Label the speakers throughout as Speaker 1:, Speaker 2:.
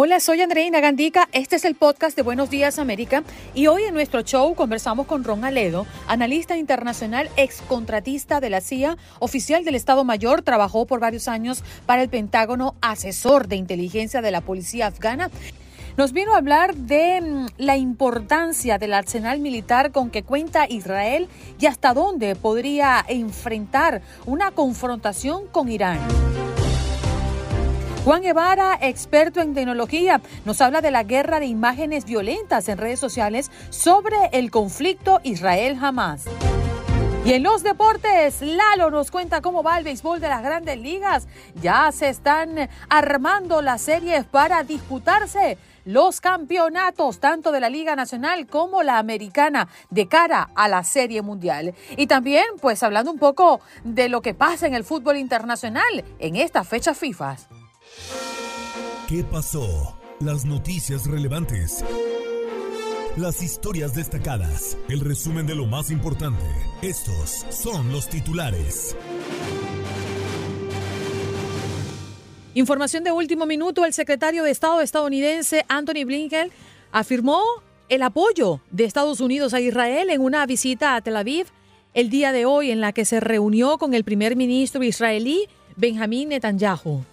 Speaker 1: Hola, soy Andreina Gandica. Este es el podcast de Buenos Días América y hoy en nuestro show conversamos con Ron Aledo, analista internacional, excontratista de la CIA, oficial del Estado Mayor, trabajó por varios años para el Pentágono, asesor de inteligencia de la policía afgana. Nos vino a hablar de mm, la importancia del arsenal militar con que cuenta Israel y hasta dónde podría enfrentar una confrontación con Irán. Juan Guevara, experto en tecnología, nos habla de la guerra de imágenes violentas en redes sociales sobre el conflicto Israel-Hamas. Y en los deportes, Lalo nos cuenta cómo va el béisbol de las grandes ligas. Ya se están armando las series para disputarse los campeonatos, tanto de la Liga Nacional como la Americana, de cara a la Serie Mundial. Y también, pues hablando un poco de lo que pasa en el fútbol internacional en esta fecha FIFA.
Speaker 2: ¿Qué pasó? Las noticias relevantes. Las historias destacadas. El resumen de lo más importante. Estos son los titulares.
Speaker 1: Información de último minuto. El secretario de Estado estadounidense Anthony Blinken afirmó el apoyo de Estados Unidos a Israel en una visita a Tel Aviv el día de hoy en la que se reunió con el primer ministro israelí Benjamín Netanyahu.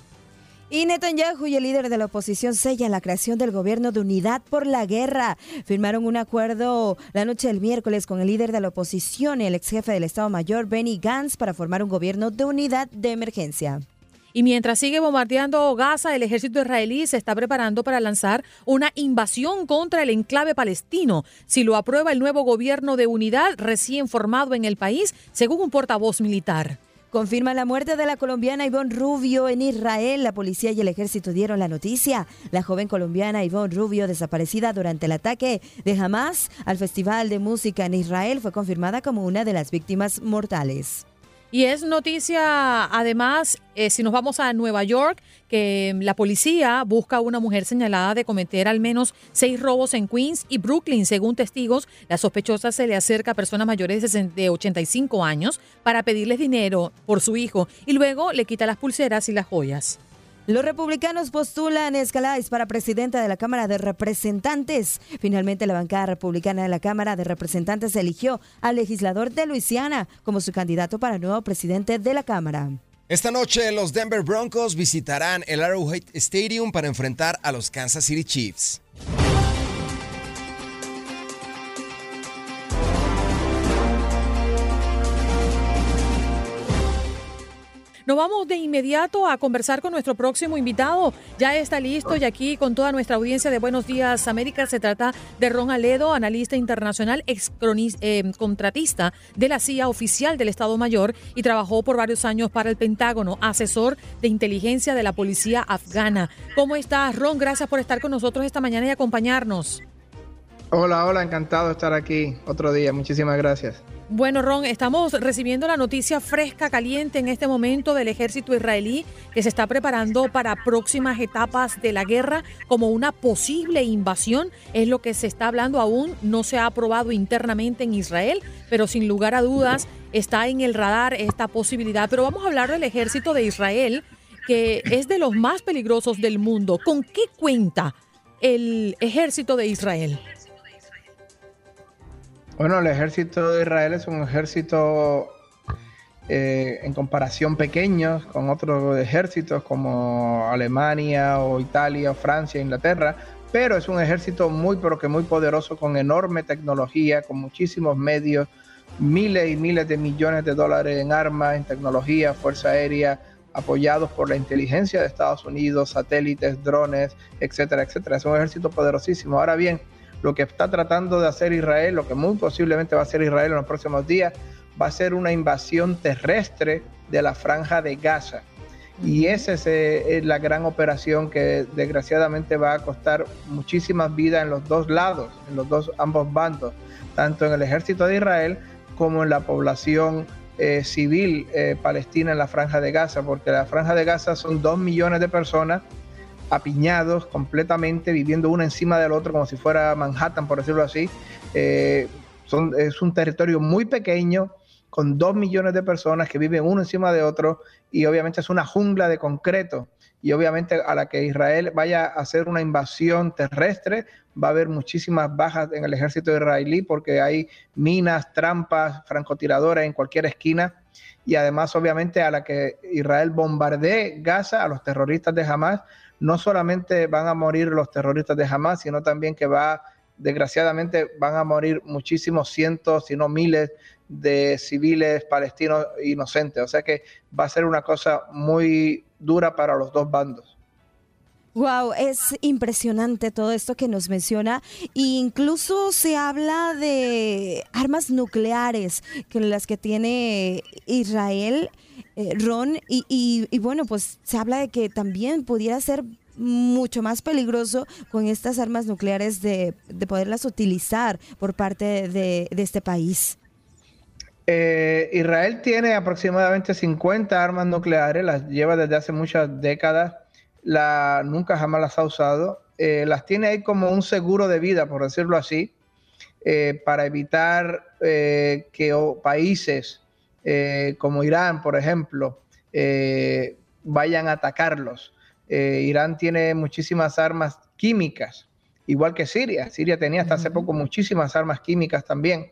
Speaker 3: Y Netanyahu y el líder de la oposición sellan la creación del gobierno de unidad por la guerra. Firmaron un acuerdo la noche del miércoles con el líder de la oposición y el ex jefe del Estado Mayor, Benny Gantz, para formar un gobierno de unidad de emergencia.
Speaker 1: Y mientras sigue bombardeando Gaza, el ejército israelí se está preparando para lanzar una invasión contra el enclave palestino. Si lo aprueba el nuevo gobierno de unidad recién formado en el país, según un portavoz militar.
Speaker 3: Confirma la muerte de la colombiana Ivonne Rubio en Israel. La policía y el ejército dieron la noticia. La joven colombiana Ivonne Rubio, desaparecida durante el ataque de Hamas al Festival de Música en Israel, fue confirmada como una de las víctimas mortales.
Speaker 1: Y es noticia, además, eh, si nos vamos a Nueva York, que la policía busca a una mujer señalada de cometer al menos seis robos en Queens y Brooklyn. Según testigos, la sospechosa se le acerca a personas mayores de 85 años para pedirles dinero por su hijo y luego le quita las pulseras y las joyas.
Speaker 3: Los republicanos postulan Escalais para presidenta de la Cámara de Representantes. Finalmente, la bancada republicana de la Cámara de Representantes eligió al legislador de Luisiana como su candidato para nuevo presidente de la Cámara.
Speaker 4: Esta noche los Denver Broncos visitarán el Arrowhead Stadium para enfrentar a los Kansas City Chiefs.
Speaker 1: Nos vamos de inmediato a conversar con nuestro próximo invitado. Ya está listo y aquí con toda nuestra audiencia de Buenos Días América se trata de Ron Aledo, analista internacional, ex eh, contratista de la CIA oficial del Estado Mayor y trabajó por varios años para el Pentágono, asesor de inteligencia de la policía afgana. ¿Cómo estás, Ron? Gracias por estar con nosotros esta mañana y acompañarnos.
Speaker 5: Hola, hola, encantado de estar aquí otro día. Muchísimas gracias.
Speaker 1: Bueno, Ron, estamos recibiendo la noticia fresca, caliente en este momento del ejército israelí que se está preparando para próximas etapas de la guerra como una posible invasión. Es lo que se está hablando aún, no se ha aprobado internamente en Israel, pero sin lugar a dudas está en el radar esta posibilidad. Pero vamos a hablar del ejército de Israel, que es de los más peligrosos del mundo. ¿Con qué cuenta el ejército de Israel?
Speaker 5: Bueno, el ejército de Israel es un ejército eh, en comparación pequeño con otros ejércitos como Alemania o Italia o Francia, Inglaterra, pero es un ejército muy, pero que muy poderoso, con enorme tecnología, con muchísimos medios, miles y miles de millones de dólares en armas, en tecnología, fuerza aérea, apoyados por la inteligencia de Estados Unidos, satélites, drones, etcétera, etcétera. Es un ejército poderosísimo. Ahora bien, lo que está tratando de hacer Israel, lo que muy posiblemente va a hacer Israel en los próximos días, va a ser una invasión terrestre de la franja de Gaza. Y esa es, eh, la gran operación que desgraciadamente va a costar muchísimas vidas en los dos lados, en los dos ambos bandos, tanto en el ejército de Israel como en la población eh, civil eh, palestina en la franja de Gaza, porque la franja de Gaza son dos millones de personas apiñados completamente, viviendo uno encima del otro, como si fuera Manhattan, por decirlo así. Eh, son, es un territorio muy pequeño, con dos millones de personas que viven uno encima de otro, y obviamente es una jungla de concreto y obviamente a la que Israel vaya a hacer una invasión terrestre, va a haber muchísimas bajas en el ejército israelí porque hay minas, trampas, francotiradoras en cualquier esquina. Y además, obviamente, a la que Israel bombardee Gaza, a los terroristas de Hamas, no solamente van a morir los terroristas de Hamas, sino también que va, desgraciadamente, van a morir muchísimos cientos, si no miles de civiles palestinos inocentes. O sea que va a ser una cosa muy dura para los dos bandos.
Speaker 3: Wow, es impresionante todo esto que nos menciona. E incluso se habla de armas nucleares, que las que tiene Israel, eh, Ron, y, bueno, pues se habla de que también pudiera ser mucho más peligroso con estas armas nucleares de, poderlas utilizar por parte de, este país.
Speaker 5: Eh, Israel tiene aproximadamente 50 armas nucleares, las lleva desde hace muchas décadas, nunca jamás las ha usado, eh, las tiene ahí como un seguro de vida, por decirlo así, para evitar que países como Irán, por ejemplo, vayan a atacarlos. Irán tiene muchísimas armas químicas, igual que Siria. Siria tenía hasta hace poco muchísimas armas químicas también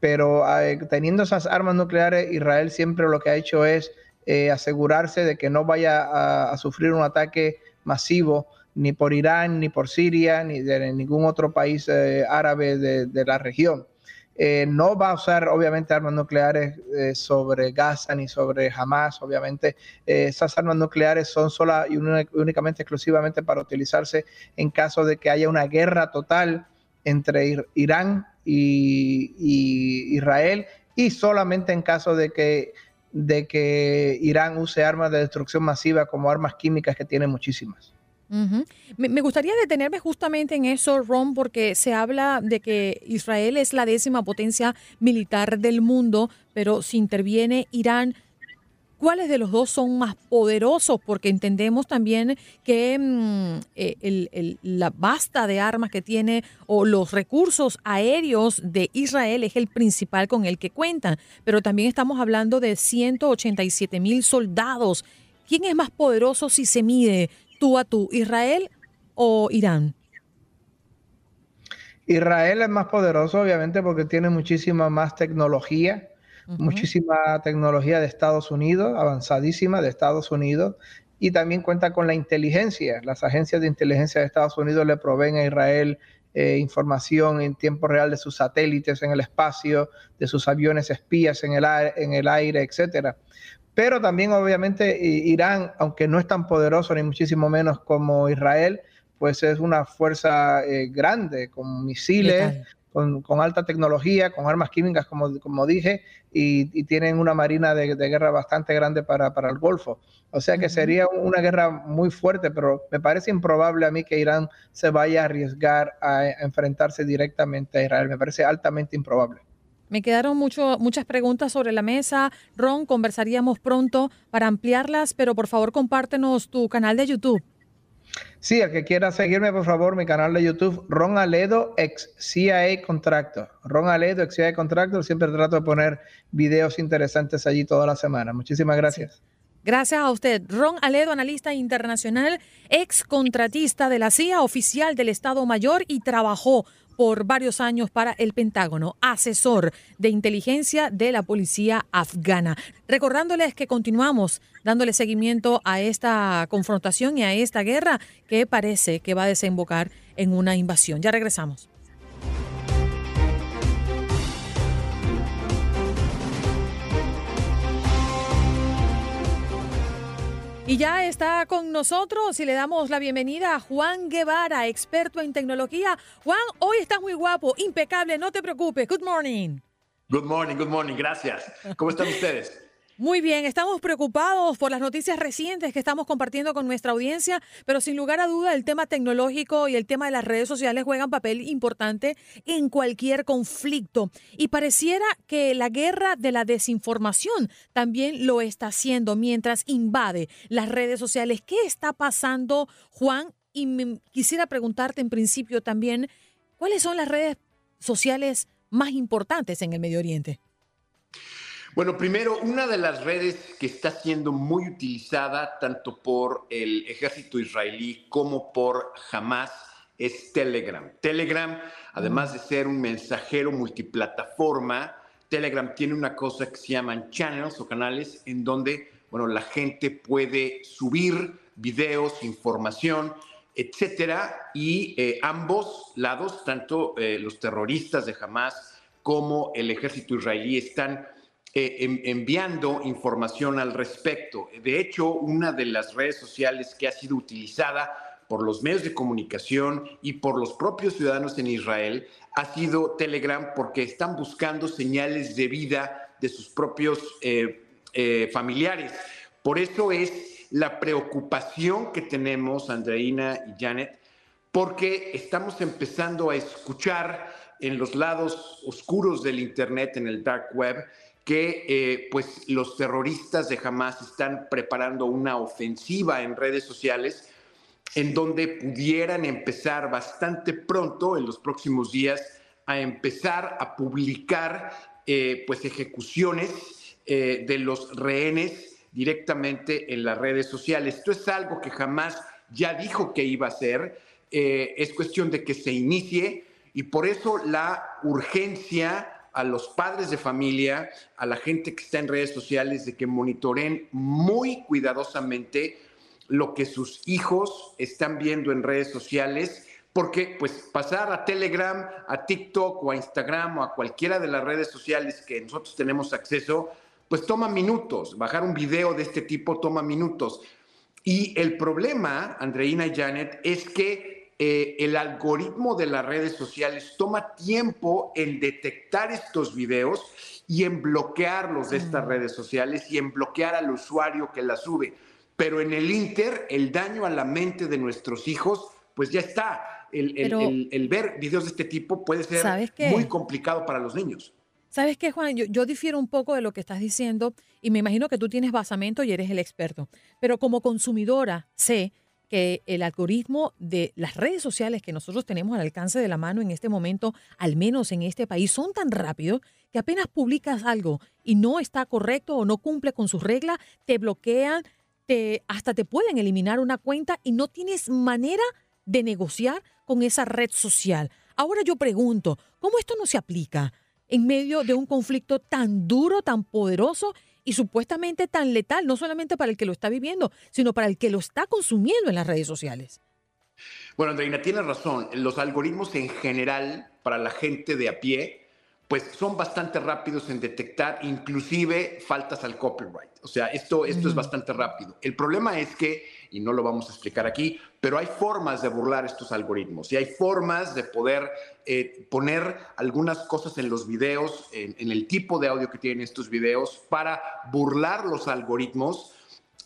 Speaker 5: pero eh, teniendo esas armas nucleares, Israel siempre lo que ha hecho es eh, asegurarse de que no vaya a, sufrir un ataque masivo ni por Irán, ni por Siria, ni de ningún otro país eh, árabe de, la región. No va a usar obviamente armas nucleares sobre Gaza ni sobre Hamas, obviamente esas armas nucleares son sola y únicamente exclusivamente para utilizarse en caso de que haya una guerra total entre Irán y, Israel y solamente en caso de que, de que Irán use armas de destrucción masiva como armas químicas que tiene muchísimas.
Speaker 1: Me, gustaría detenerme justamente en eso, Ron, porque se habla de que Israel es la décima potencia militar del mundo, pero si interviene Irán, ¿Cuáles de los dos son más poderosos? Porque entendemos también que mm, eh, la basta de armas que tiene o los recursos aéreos de Israel es el principal con el que cuentan, pero también estamos hablando de 187 mil soldados. ¿Quién es más poderoso si se mide tú a tú, Israel o Irán?
Speaker 5: Israel es más poderoso, obviamente, porque tiene muchísima más tecnología muchísima tecnología de Estados Unidos, avanzadísima de Estados Unidos, y también cuenta con la inteligencia. Las agencias de inteligencia de Estados Unidos le proveen a Israel eh, información en tiempo real de sus satélites en el espacio, de sus aviones espías en el, aire, en el aire, etcétera. Pero también, obviamente, Irán, aunque no es tan poderoso ni muchísimo menos como Israel, pues es una fuerza eh, grande, con misiles, con, alta tecnología, con armas químicas, como, como dije, y, tienen una marina de, guerra bastante grande para, el Golfo. O sea que sería una guerra muy fuerte, pero me parece improbable a mí que Irán se vaya a arriesgar a, enfrentarse directamente a Israel. Me parece altamente improbable.
Speaker 1: Me quedaron mucho, muchas preguntas sobre la mesa. Ron, conversaríamos pronto para ampliarlas, pero por favor compártenos tu canal de YouTube.
Speaker 5: Sí, el que quiera seguirme, por favor, mi canal de YouTube, Ron Aledo, ex CIA Contractor. Ron Aledo, ex CIA Contractor. Siempre trato de poner videos interesantes allí toda la semana. Muchísimas gracias.
Speaker 1: Gracias a usted. Ron Aledo, analista internacional, ex contratista de la CIA, oficial del Estado Mayor y trabajó por varios años para el Pentágono, asesor de inteligencia de la policía afgana. Recordándoles que continuamos dándole seguimiento a esta confrontación y a esta guerra que parece que va a desembocar en una invasión. Ya regresamos. Y ya está con nosotros y le damos la bienvenida a Juan Guevara, experto en tecnología. Juan, hoy estás muy guapo, impecable, no te preocupes. Good morning.
Speaker 6: Good morning, good morning, gracias. ¿Cómo están ustedes?
Speaker 1: Muy bien, estamos preocupados por las noticias recientes que estamos compartiendo con nuestra audiencia, pero sin lugar a duda el tema tecnológico y el tema de las redes sociales juegan papel importante en cualquier conflicto. Y pareciera que la guerra de la desinformación también lo está haciendo mientras invade las redes sociales. ¿Qué está pasando, Juan? Y quisiera preguntarte en principio también, ¿cuáles son las redes sociales más importantes en el Medio Oriente?
Speaker 6: Bueno, primero, una de las redes que está siendo muy utilizada tanto por el ejército israelí como por Hamas es Telegram. Telegram, además de ser un mensajero multiplataforma, Telegram tiene una cosa que se llaman channels o canales en donde, bueno, la gente puede subir videos, información, etcétera, y eh, ambos lados, tanto eh, los terroristas de Hamas como el ejército israelí, están eh, enviando información al respecto. De hecho, una de las redes sociales que ha sido utilizada por los medios de comunicación y por los propios ciudadanos en Israel ha sido Telegram porque están buscando señales de vida de sus propios eh, eh, familiares. Por eso es la preocupación que tenemos, Andreina y Janet, porque estamos empezando a escuchar en los lados oscuros del Internet, en el dark web, que eh, pues los terroristas de Hamas están preparando una ofensiva en redes sociales en donde pudieran empezar bastante pronto, en los próximos días, a empezar a publicar eh, pues ejecuciones eh, de los rehenes directamente en las redes sociales. Esto es algo que jamás ya dijo que iba a hacer. es cuestión de que se inicie y por eso la urgencia a los padres de familia, a la gente que está en redes sociales, de que monitoren muy cuidadosamente lo que sus hijos están viendo en redes sociales, porque pues pasar a Telegram, a TikTok o a Instagram o a cualquiera de las redes sociales que nosotros tenemos acceso, pues toma minutos. Bajar un video de este tipo toma minutos. Y el problema, Andreina y Janet, es que eh, el algoritmo de las redes sociales toma tiempo en detectar estos videos y en bloquearlos de estas mm. redes sociales y en bloquear al usuario que la sube. Pero en el Inter, el daño a la mente de nuestros hijos, pues ya está. El, ver videos de este tipo puede ser muy complicado para los niños.
Speaker 1: ¿Sabes qué, Juan? Yo, yo, difiero un poco de lo que estás diciendo y me imagino que tú tienes basamento y eres el experto. Pero como consumidora sé que el algoritmo de las redes sociales que nosotros tenemos al alcance de la mano en este momento, al menos en este país, son tan rápidos que apenas publicas algo y no está correcto o no cumple con sus reglas, te bloquean, te, hasta te pueden eliminar una cuenta y no tienes manera de negociar con esa red social. Ahora yo pregunto, ¿cómo esto no se aplica en medio de un conflicto tan duro, tan poderoso y supuestamente tan letal, no solamente para el que lo está viviendo, sino para el que lo está consumiendo en las redes sociales.
Speaker 6: Bueno, Andreina, tienes razón. Los algoritmos en general para la gente de a pie pues son bastante rápidos en detectar inclusive faltas al copyright. O sea, esto, esto es bastante rápido. El problema es que, y no lo vamos a explicar aquí, pero hay formas de burlar estos algoritmos y hay formas de poder eh, poner algunas cosas en los videos, en, el tipo de audio que tienen estos videos, para burlar los algoritmos.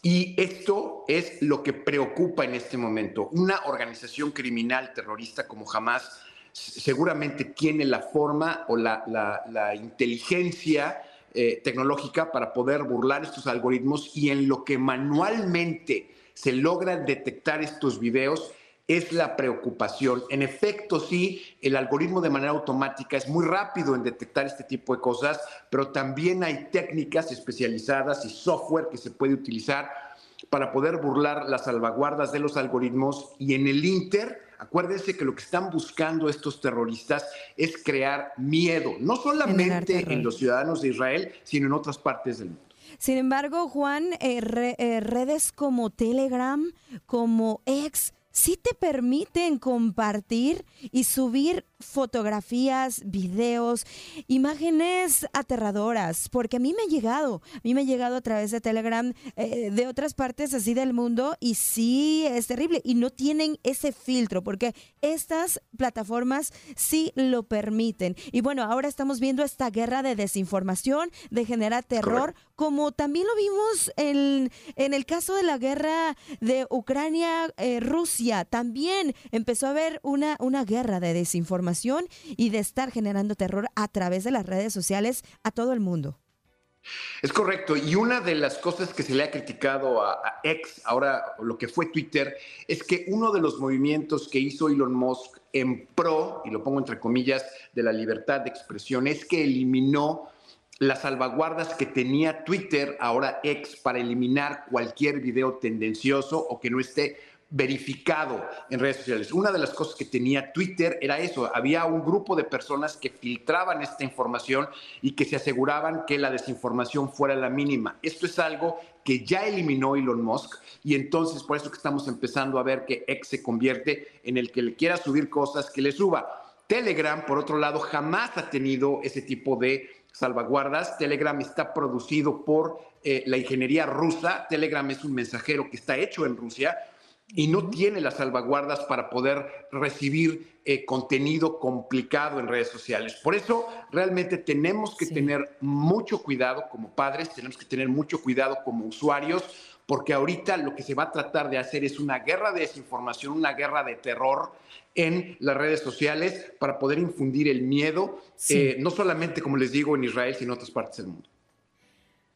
Speaker 6: Y esto es lo que preocupa en este momento. Una organización criminal terrorista como jamás seguramente tiene la forma o la, inteligencia eh, tecnológica para poder burlar estos algoritmos y en lo que manualmente se logran detectar estos videos, es la preocupación. En efecto, sí, el algoritmo de manera automática es muy rápido en detectar este tipo de cosas, pero también hay técnicas especializadas y software que se puede utilizar para poder burlar las salvaguardas de los algoritmos y en el Inter, acuérdense que lo que están buscando estos terroristas es crear miedo, no solamente en los ciudadanos de Israel, sino en otras partes del mundo.
Speaker 3: Sin embargo, Juan, eh, eh, redes como Telegram, como X, sí te permiten compartir y subir fotografías, videos, imágenes aterradoras, porque a mí me ha llegado, a mí me ha llegado a través de Telegram eh, de otras partes así del mundo y sí es terrible y no tienen ese filtro porque estas plataformas sí lo permiten. Y bueno, ahora estamos viendo esta guerra de desinformación, de generar terror, como también lo vimos en, en el caso de la guerra de Ucrania-Rusia. Eh, también empezó a haber una, una guerra de desinformación y de estar generando terror a través de las redes sociales a todo el mundo.
Speaker 6: Es correcto. Y una de las cosas que se le ha criticado a, a, X, ahora lo que fue Twitter, es que uno de los movimientos que hizo Elon Musk en pro, y lo pongo entre comillas, de la libertad de expresión, es que eliminó las salvaguardas que tenía Twitter, ahora X, para eliminar cualquier video tendencioso o que no esté verificado en redes sociales. Una de las cosas que tenía Twitter era eso, había un grupo de personas que filtraban esta información y que se aseguraban que la desinformación fuera la mínima. Esto es algo que ya eliminó Elon Musk y entonces por eso que estamos empezando a ver que X se convierte en el que le quiera subir cosas que le suba. Telegram, por otro lado, jamás ha tenido ese tipo de salvaguardas. Telegram está producido por eh, la ingeniería rusa. Telegram es un mensajero que está hecho en Rusia y no tiene las salvaguardas para poder recibir eh, contenido complicado en redes sociales. Por eso realmente tenemos que tener mucho cuidado como padres, tenemos que tener mucho cuidado como usuarios, porque ahorita lo que se va a tratar de hacer es una guerra de desinformación, una guerra de terror en las redes sociales para poder infundir el miedo, eh, no solamente, como les digo, en Israel, sino en otras partes del mundo.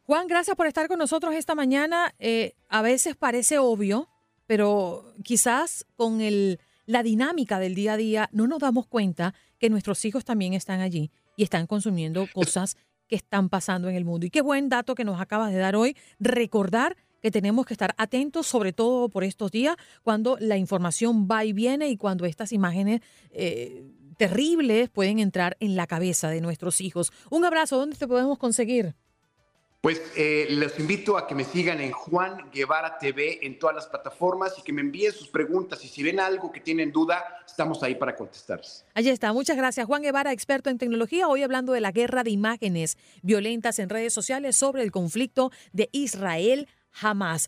Speaker 1: Juan, gracias por estar con nosotros esta mañana. Eh, a veces parece obvio, pero quizás con el, la dinámica del día a día no nos damos cuenta que nuestros hijos también están allí y están consumiendo cosas que están pasando en el mundo. Y qué buen dato que nos acabas de dar hoy, recordar que tenemos que estar atentos, sobre todo por estos días, cuando la información va y viene y cuando estas imágenes eh, terribles pueden entrar en la cabeza de nuestros hijos. Un abrazo, ¿dónde te podemos conseguir?
Speaker 6: Pues eh, les invito a que me sigan en Juan Guevara TV en todas las plataformas y que me envíen sus preguntas. Y si ven algo que tienen duda, estamos ahí para contestarles.
Speaker 1: Allí está. Muchas gracias. Juan Guevara, experto en tecnología, hoy hablando de la guerra de imágenes violentas en redes sociales sobre el conflicto de Israel. Jamás.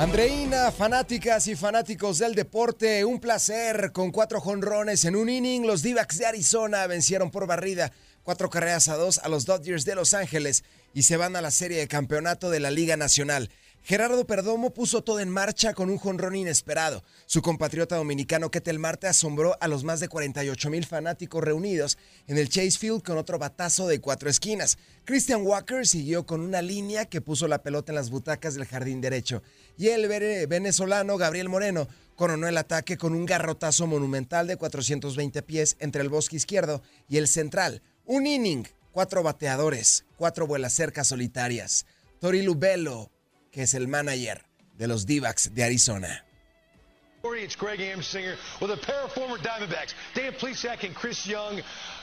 Speaker 4: Andreina, fanáticas y fanáticos del deporte, un placer. Con cuatro jonrones en un inning, los d de Arizona vencieron por barrida cuatro carreras a dos a los Dodgers de Los Ángeles y se van a la serie de campeonato de la Liga Nacional. Gerardo Perdomo puso todo en marcha con un jonrón inesperado. Su compatriota dominicano Ketel Marte asombró a los más de 48 mil fanáticos reunidos en el Chase Field con otro batazo de cuatro esquinas. Christian Walker siguió con una línea que puso la pelota en las butacas del jardín derecho. Y el venezolano Gabriel Moreno coronó el ataque con un garrotazo monumental de 420 pies entre el bosque izquierdo y el central. Un inning, cuatro bateadores, cuatro vuelas cercas solitarias. Tori Lubello que es el manager de los d de Arizona.
Speaker 7: It's Greg Amsinger with a pair of former Diamondbacks, Dan Plesac and Chris Young.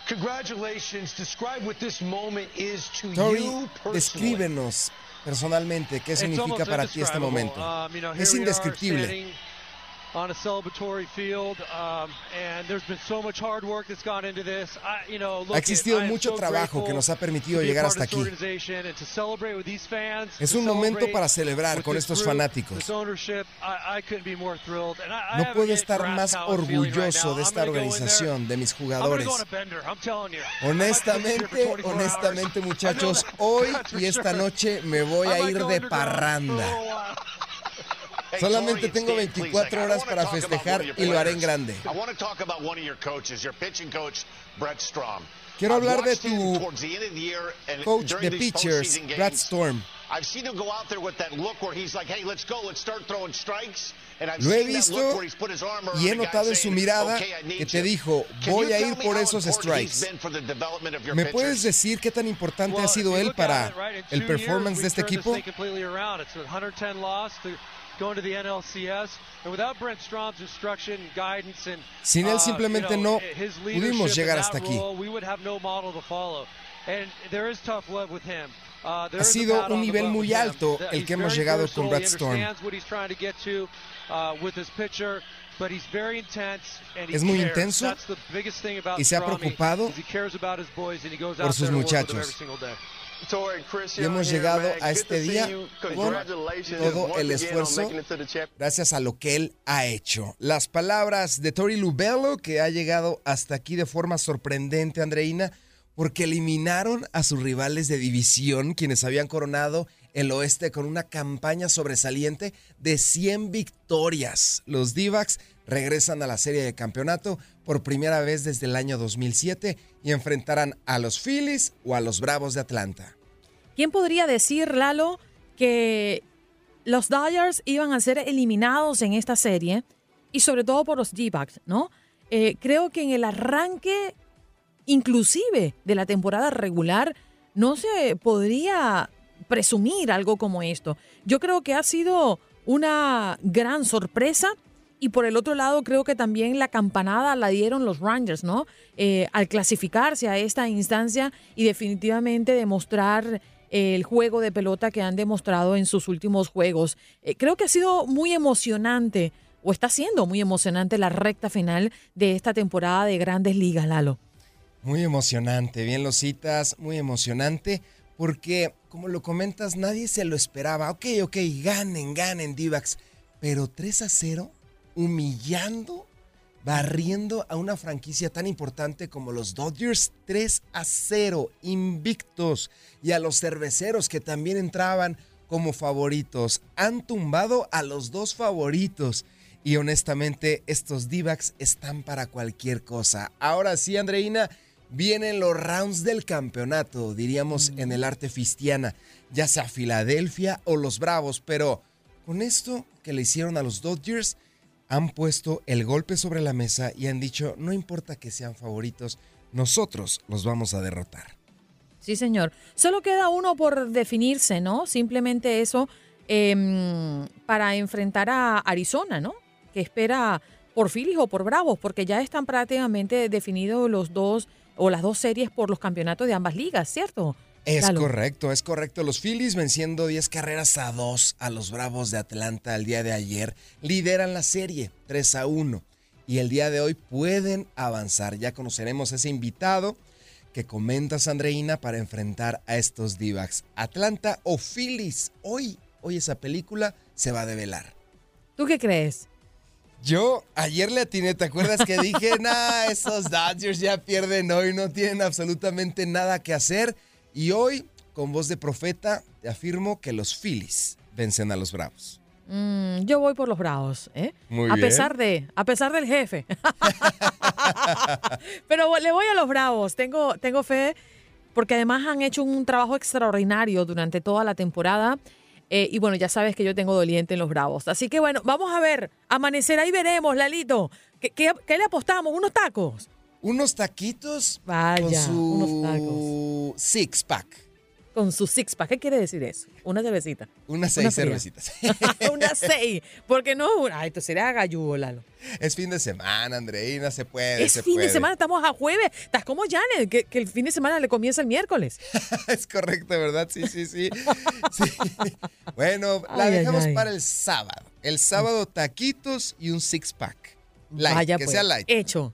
Speaker 7: Congratulations. Describe what this moment is to
Speaker 4: Tori,
Speaker 7: you personally.
Speaker 4: descríbenos personalmente qué significa para ti este momento.
Speaker 7: Um, you know,
Speaker 4: es
Speaker 7: here we are
Speaker 4: indescriptible.
Speaker 8: On a celebratory field, um, and there's been so much hard work that's gone into this. I, you know, look
Speaker 4: Ha existido
Speaker 8: I am
Speaker 4: mucho
Speaker 8: so
Speaker 4: trabajo que nos ha permitido llegar hasta aquí.
Speaker 8: fans,
Speaker 4: Es un momento para celebrar con estos
Speaker 8: group,
Speaker 4: fanáticos.
Speaker 8: I, I
Speaker 4: No puedo estar más
Speaker 8: right
Speaker 4: orgulloso
Speaker 8: now.
Speaker 4: de esta
Speaker 8: there.
Speaker 4: organización, de mis jugadores.
Speaker 8: you.
Speaker 4: Honestamente,
Speaker 8: for 24 hours.
Speaker 4: honestamente muchachos, hoy y esta noche me voy a ir de parranda. Solamente tengo 24 horas para festejar y lo haré en grande.
Speaker 9: I want to talk about one of your coaches, your pitching coach, Brett Strom.
Speaker 4: Quiero hablar de tu coach de pitchers, Brad. Storm.
Speaker 9: I've seen him go out there with that look where he's like, "Hey, let's go, let's start throwing strikes." And I've
Speaker 4: Lo he visto y he notado en su mirada
Speaker 9: "Okay, I need
Speaker 4: que te
Speaker 9: you."
Speaker 4: dijo, voy a ir por esos strikes. ¿Me puedes decir qué tan importante ha sido él para el performance de este equipo?
Speaker 8: This thing completely around. It's a 110 loss to going to the NLCS, and without Brent Strom's instruction, guidance, and
Speaker 4: Sin él
Speaker 8: uh,
Speaker 4: simplemente no
Speaker 8: his
Speaker 4: pudimos llegar hasta aquí.
Speaker 8: role, we would have no model to follow. And there is tough love with him. There
Speaker 4: Ha sido un nivel muy alto el que hemos llegado con Brad Storm.
Speaker 8: uh,
Speaker 4: Es muy intenso y se ha preocupado por sus muchachos. Y hemos llegado a este día con todo el esfuerzo gracias a lo que él ha hecho. Las palabras de Tori Lubello, que ha llegado hasta aquí de forma sorprendente, Andreina, porque eliminaron a sus rivales de división, quienes habían coronado el oeste con una campaña sobresaliente de 100 victorias. Los Divacs regresan a la serie de campeonato por primera vez desde el año 2007 y enfrentarán a los Phillies o a los Bravos de Atlanta.
Speaker 1: ¿Quién podría decir, Lalo, que los Dodgers iban a ser eliminados en esta serie? Y sobre todo por los D-backs, ¿no? Eh, creo que en el arranque, inclusive de la temporada regular, no se podría presumir algo como esto. Yo creo que ha sido una gran sorpresa. Y por el otro lado, creo que también la campanada la dieron los Rangers, ¿no? Eh, al clasificarse a esta instancia y definitivamente demostrar el juego de pelota que han demostrado en sus últimos juegos. Eh, creo que ha sido muy emocionante, o está siendo muy emocionante la recta final de esta temporada de grandes ligas, Lalo.
Speaker 4: Muy emocionante, bien lo citas, muy emocionante, porque como lo comentas, nadie se lo esperaba. Ok, ok, ganen, ganen, Divax, pero 3 a 0, humillando, barriendo a una franquicia tan importante como los Dodgers, 3 a 0, invictos, y a los cerveceros que también entraban como favoritos. Han tumbado a los dos favoritos. Y honestamente, estos D-backs están para cualquier cosa. Ahora sí, Andreina, vienen los rounds del campeonato, diríamos en el arte fistiana, ya sea Filadelfia o los Bravos, pero con esto que le hicieron a los Dodgers, han puesto el golpe sobre la mesa y han dicho, no importa que sean favoritos, nosotros los vamos a derrotar.
Speaker 1: Sí, señor. Solo queda uno por definirse, ¿no? Simplemente eso eh, para enfrentar a Arizona, ¿no? Que espera por Phillies o por Bravos, porque ya están prácticamente definidos los dos o las dos series por los campeonatos de ambas ligas, ¿cierto?
Speaker 4: Es
Speaker 1: Lalo.
Speaker 4: correcto, es correcto. Los Phillies venciendo 10 carreras a 2 a los Bravos de Atlanta el día de ayer, lideran la serie 3 a 1 y el día de hoy pueden avanzar. Ya conoceremos ese invitado que comentas, Andreina, para enfrentar a estos Divacs. Atlanta o Phillies. Hoy, hoy esa película se va a develar.
Speaker 1: ¿Tú qué crees?
Speaker 4: Yo ayer le atiné, ¿te acuerdas que dije, nah, esos Dodgers ya pierden hoy, no tienen absolutamente nada que hacer? Y hoy, con voz de profeta, te afirmo que los Phillies vencen a los Bravos.
Speaker 1: Mm, yo voy por los Bravos, ¿eh?
Speaker 4: Muy
Speaker 1: a
Speaker 4: bien.
Speaker 1: pesar de, a pesar del jefe. Pero le voy a los Bravos. Tengo, tengo fe porque además han hecho un trabajo extraordinario durante toda la temporada. Eh, y bueno, ya sabes que yo tengo doliente en los Bravos. Así que bueno, vamos a ver. Amanecer ahí veremos, Lalito. ¿Qué, qué, qué le apostamos? ¿Unos tacos?
Speaker 4: Unos taquitos
Speaker 1: Vaya,
Speaker 4: con su
Speaker 1: tacos.
Speaker 4: six pack.
Speaker 1: con su six pack. ¿Qué quiere decir eso? Una cervecita.
Speaker 4: Unas seis cervecitas.
Speaker 1: Una seis. Porque no una. Ay, esto sería galludo, Lalo.
Speaker 4: Es fin de semana, Andreina, se puede.
Speaker 1: Es
Speaker 4: se
Speaker 1: fin
Speaker 4: puede.
Speaker 1: de semana, estamos a jueves. Estás como Janet, que, que el fin de semana le comienza el miércoles.
Speaker 4: es correcto, ¿verdad? Sí, sí, sí. Sí. Bueno, la
Speaker 1: ay,
Speaker 4: dejamos
Speaker 1: ay.
Speaker 4: para el sábado. El sábado, taquitos y un six pack. Light,
Speaker 1: Vaya
Speaker 4: que
Speaker 1: pues.
Speaker 4: sea light.
Speaker 1: Hecho.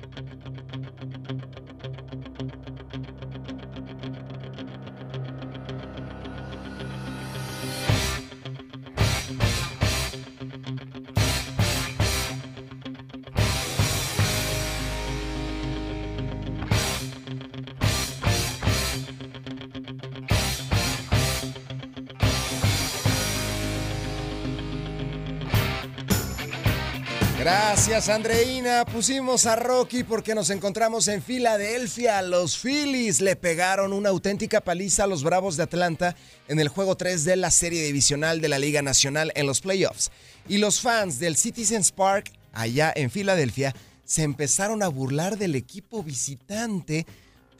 Speaker 4: Gracias, Andreina. Pusimos a Rocky porque nos encontramos en Filadelfia. Los Phillies le pegaron una auténtica paliza a los Bravos de Atlanta en el juego 3 de la serie divisional de la Liga Nacional en los playoffs. Y los fans del Citizens Park, allá en Filadelfia, se empezaron a burlar del equipo visitante,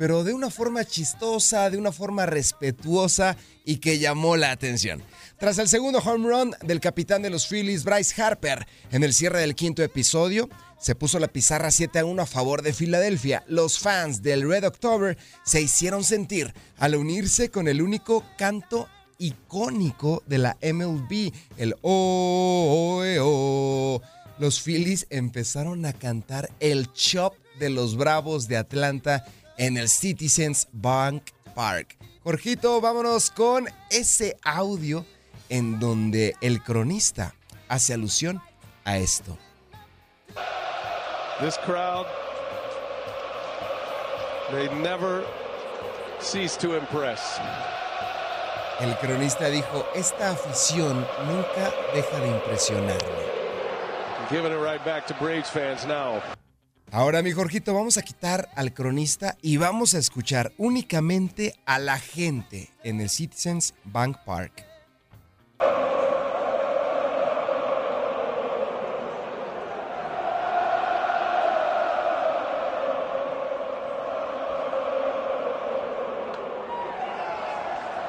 Speaker 4: pero de una forma chistosa, de una forma respetuosa y que llamó la atención. Tras el segundo home run del capitán de los Phillies, Bryce Harper, en el cierre del quinto episodio, se puso la pizarra 7 a 1 a favor de Filadelfia. Los fans del Red October se hicieron sentir al unirse con el único canto icónico de la MLB, el oh, oh, eh, oh. Los Phillies empezaron a cantar el chop de los Bravos de Atlanta en el Citizens Bank Park. Jorgito, vámonos con ese audio en donde el cronista hace alusión a esto.
Speaker 10: This crowd, they never cease to impress.
Speaker 4: El cronista dijo, esta afición nunca deja de impresionarme.
Speaker 10: Giving it right back to Braves fans now.
Speaker 4: Ahora, mi Jorgito, vamos a quitar al cronista y vamos a escuchar únicamente a la gente en el Citizens Bank Park.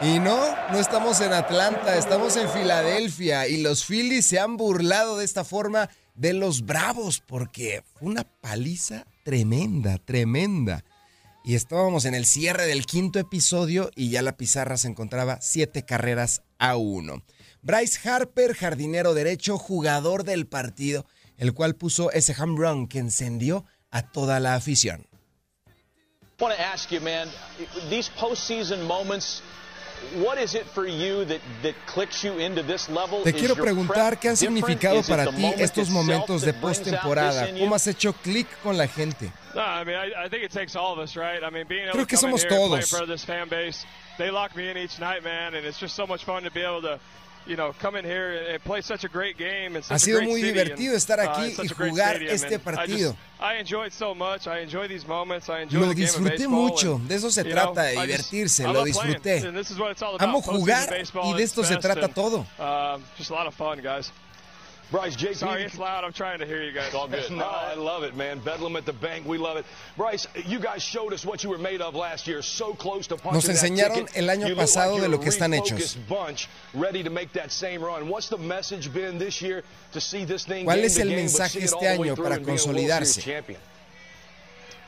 Speaker 4: Y no, no estamos en Atlanta, estamos en Filadelfia y los Phillies se han burlado de esta forma de los Bravos porque fue una paliza tremenda, tremenda. Y estábamos en el cierre del quinto episodio y ya la pizarra se encontraba siete carreras a uno. Bryce Harper, jardinero derecho, jugador del partido, el cual puso ese home run que encendió a toda la afición.
Speaker 11: I want to ask you, man, these postseason moments, what is it for you that, that clicks you into this level?
Speaker 4: Te
Speaker 11: Is
Speaker 4: quiero
Speaker 11: your
Speaker 4: preguntar qué han significado para ti estos momentos de postemporada. ¿Cómo has hecho clic con la gente?
Speaker 12: No, I mean, I, I think it takes all of us, right? I mean, being able
Speaker 4: Creo que somos todos. Ha sido muy divertido estar
Speaker 12: uh,
Speaker 4: aquí y jugar este partido.
Speaker 12: just- I enjoy it so much. I enjoy these moments. I enjoy
Speaker 4: Lo disfruté mucho, de eso se trata, de divertirse, lo disfruté.
Speaker 12: and this is what it's all
Speaker 4: Amo jugar y de esto se trata todo.
Speaker 9: Bryce, JP.
Speaker 12: Sorry, it's loud. I'm trying to hear you guys.
Speaker 9: It's all good. No, I love it, man. Bedlam at the bank. We love it. Bryce, you guys showed us what you were made of last year. So close to punching
Speaker 4: Nos
Speaker 9: that
Speaker 4: enseñaron el año pasado
Speaker 9: like
Speaker 4: de lo que están hechos.
Speaker 9: bunch ready to make that same run. What's the message been this year to see this thing
Speaker 4: ¿Cuál es el mensaje este año para consolidarse?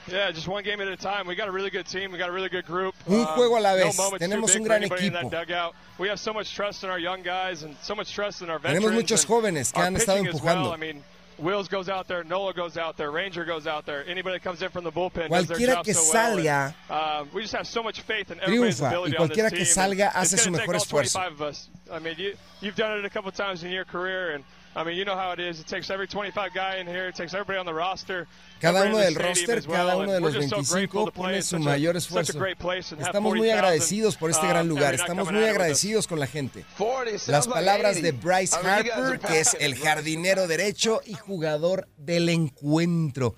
Speaker 12: Yeah, just one game at a time. We got a really good team. We got a really good group.
Speaker 4: Un
Speaker 12: Um,
Speaker 4: juego a la
Speaker 12: no
Speaker 4: vez.
Speaker 12: moment's too
Speaker 4: Tenemos un gran equipo.
Speaker 12: that dugout. We have so much trust in our young guys and so much trust in our
Speaker 4: Tenemos
Speaker 12: veterans.
Speaker 4: muchos
Speaker 12: and
Speaker 4: jóvenes que han estado
Speaker 12: as well. I mean, Wills goes out there, Nola goes out there, Ranger goes out there. Anybody that comes in from the bullpen does their
Speaker 4: Cualquiera
Speaker 12: job
Speaker 4: que
Speaker 12: so well.
Speaker 4: salga,
Speaker 12: And, um, we just have so much faith in everybody's ability
Speaker 4: y cualquiera que
Speaker 12: team,
Speaker 4: salga hace
Speaker 12: it's
Speaker 4: su mejor
Speaker 12: take all
Speaker 4: esfuerzo.
Speaker 12: 25 of us I mean, you you've done it a couple times in your career, and I mean, you know how it is. It takes every 25 guy in here. It takes everybody on the roster.
Speaker 4: Cada uno del roster, cada uno de
Speaker 12: we're
Speaker 4: los
Speaker 12: just so grateful
Speaker 4: 25
Speaker 12: to play
Speaker 4: pone su
Speaker 12: such a-
Speaker 4: mayor
Speaker 12: such a
Speaker 4: esfuerzo.
Speaker 12: great place and have
Speaker 4: Estamos muy
Speaker 12: 40,000,
Speaker 4: agradecidos por este
Speaker 12: uh,
Speaker 4: gran lugar,
Speaker 12: every night
Speaker 4: estamos muy agradecidos con la gente.
Speaker 10: 40
Speaker 4: Las palabras
Speaker 10: 80.
Speaker 4: de Bryce Harper, que es el jardinero derecho y jugador del encuentro.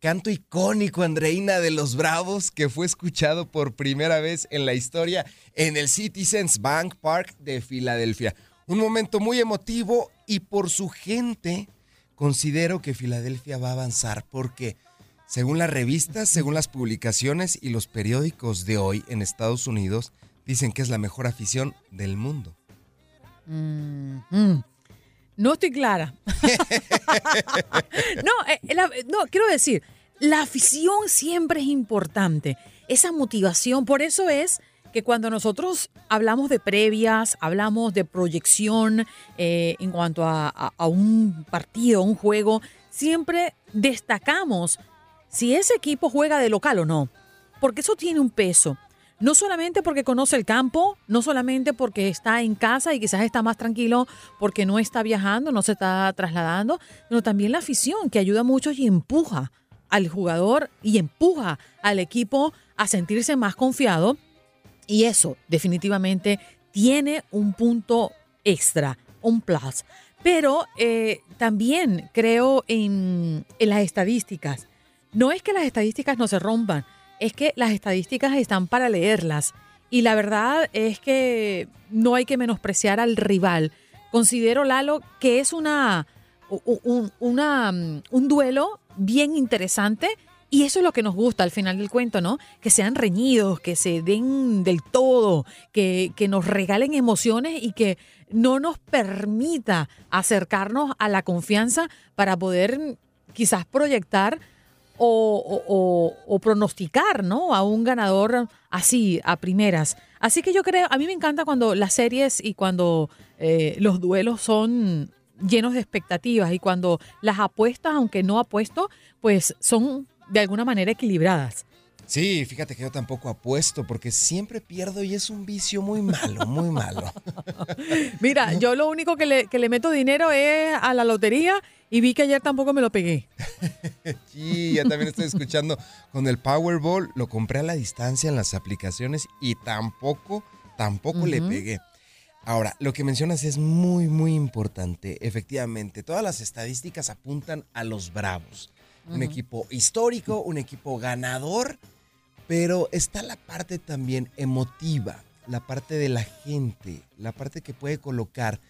Speaker 4: Canto icónico, Andreina, de los Bravos, que fue escuchado por primera vez en la historia en el Citizens Bank Park de Filadelfia. Un momento muy emotivo y por su gente considero que Filadelfia va a avanzar porque según las revistas, según las publicaciones y los periódicos de hoy en Estados Unidos, dicen que es la mejor afición del mundo.
Speaker 1: Mm, mm. No estoy clara. no, eh, no, quiero decir, la afición siempre es importante. Esa motivación, por eso es que cuando nosotros hablamos de previas, hablamos de proyección eh, en cuanto a, a- a un partido, un juego, siempre destacamos si ese equipo juega de local o no, porque eso tiene un peso. No solamente porque conoce el campo, no solamente porque está en casa y quizás está más tranquilo porque no está viajando, no se está trasladando, sino también la afición que ayuda mucho y empuja al jugador y empuja al equipo a sentirse más confiado y eso definitivamente tiene un punto extra, un plus. Pero eh, también creo en, las estadísticas. No es que las estadísticas no se rompan, es que las estadísticas están para leerlas. Y la verdad es que no hay que menospreciar al rival. Considero, Lalo, que es una, un, mm, un duelo bien interesante y eso es lo que nos gusta al final del cuento, ¿no? Que sean reñidos, que se den del todo, que, que nos regalen emociones y que no nos permita acercarnos a la confianza para poder quizás proyectar o- o pronosticar, ¿no? A un ganador así, a primeras. Así que yo creo, a mí me encanta cuando las series y cuando eh, los duelos son llenos de expectativas y cuando las apuestas, aunque no apuesto, pues son de alguna manera equilibradas.
Speaker 4: Sí, fíjate que yo tampoco apuesto porque siempre pierdo y es un vicio muy malo, muy malo.
Speaker 1: Mira, yo lo único que le, que le meto dinero es a la lotería y vi que ayer tampoco me lo pegué.
Speaker 4: Sí, ya también estoy escuchando con el Powerball. Lo compré a la distancia en las aplicaciones y tampoco, tampoco le pegué. Ahora, lo que mencionas es muy, muy importante. Efectivamente, todas las estadísticas apuntan a los Bravos. Un equipo histórico, un equipo ganador, pero está la parte también emotiva, la parte de la gente, la parte que puede colocar.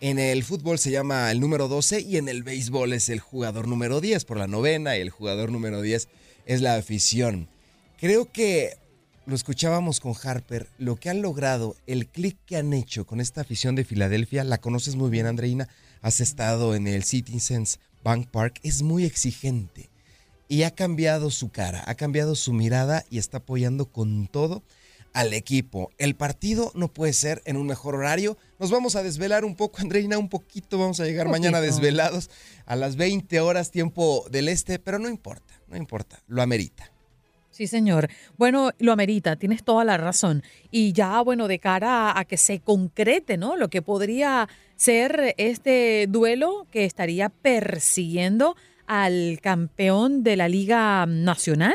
Speaker 4: En el fútbol se llama el número 12 y en el béisbol es el jugador número 10 por la novena y el jugador número 10 es la afición. Creo que lo escuchábamos con Harper, lo que han logrado, el clic que han hecho con esta afición de Filadelfia, la conoces muy bien Andreina, has estado en el Citizens Bank Park, es muy exigente y ha cambiado su cara, ha cambiado su mirada y está apoyando con todo al equipo. El partido no puede ser en un mejor horario. Nos vamos a desvelar un poco, Andreina, un poquito. Vamos a llegar mañana desvelados a las 20 horas tiempo del este, pero no importa, no importa, lo amerita.
Speaker 1: Sí, señor. Bueno, lo amerita, tienes toda la razón. Y ya, bueno, de cara a, a que se concrete, ¿no? Lo que podría ser este duelo que estaría persiguiendo al campeón de la Liga Nacional